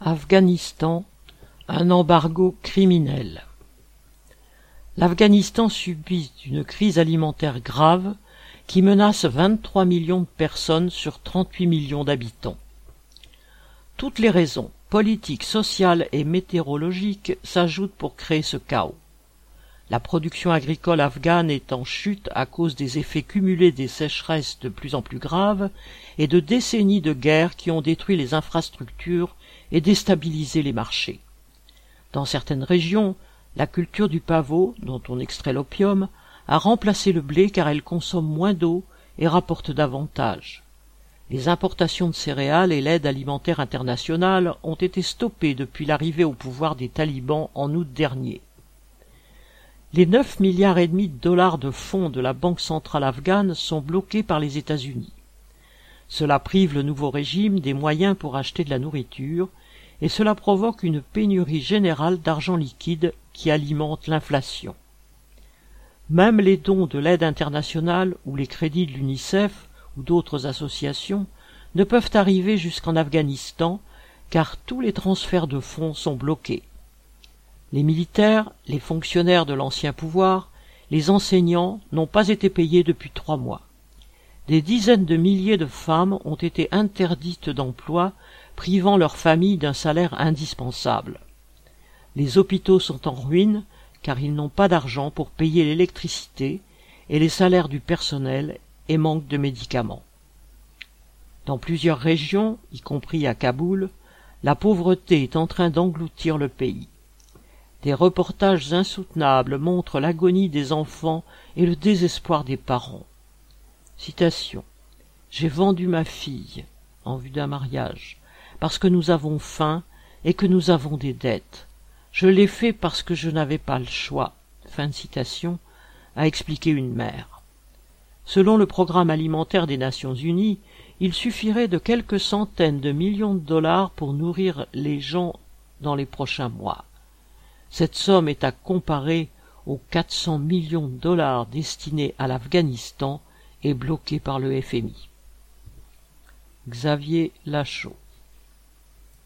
Afghanistan, un embargo criminel. L'Afghanistan subit une crise alimentaire grave qui menace 23 millions de personnes sur 38 millions d'habitants. Toutes les raisons politiques, sociales et météorologiques s'ajoutent pour créer ce chaos. La production agricole afghane est en chute à cause des effets cumulés des sécheresses de plus en plus graves et de décennies de guerre qui ont détruit les infrastructures et déstabilisé les marchés. Dans certaines régions, la culture du pavot, dont on extrait l'opium, a remplacé le blé car elle consomme moins d'eau et rapporte davantage. Les importations de céréales et l'aide alimentaire internationale ont été stoppées depuis l'arrivée au pouvoir des talibans en août dernier. Les neuf milliards et demi de dollars de fonds de la Banque centrale afghane sont bloqués par les États-Unis. Cela prive le nouveau régime des moyens pour acheter de la nourriture, et cela provoque une pénurie générale d'argent liquide qui alimente l'inflation. Même les dons de l'aide internationale ou les crédits de l'UNICEF ou d'autres associations ne peuvent arriver jusqu'en Afghanistan car tous les transferts de fonds sont bloqués. Les militaires, les fonctionnaires de l'ancien pouvoir, les enseignants n'ont pas été payés depuis trois mois. Des dizaines de milliers de femmes ont été interdites d'emploi, privant leurs familles d'un salaire indispensable. Les hôpitaux sont en ruine car ils n'ont pas d'argent pour payer l'électricité et les salaires du personnel et manquent de médicaments. Dans plusieurs régions, y compris à Kaboul, la pauvreté est en train d'engloutir le pays. Des reportages insoutenables montrent l'agonie des enfants et le désespoir des parents. Citation. J'ai vendu ma fille en vue d'un mariage parce que nous avons faim et que nous avons des dettes. Je l'ai fait parce que je n'avais pas le choix. Fin de citation, a expliqué une mère. Selon le programme alimentaire des Nations Unies, il suffirait de quelques centaines de millions de dollars pour nourrir les gens dans les prochains mois. Cette somme est à comparer aux 400 millions de dollars destinés à l'Afghanistan et bloqués par le FMI. Xavier Lachaud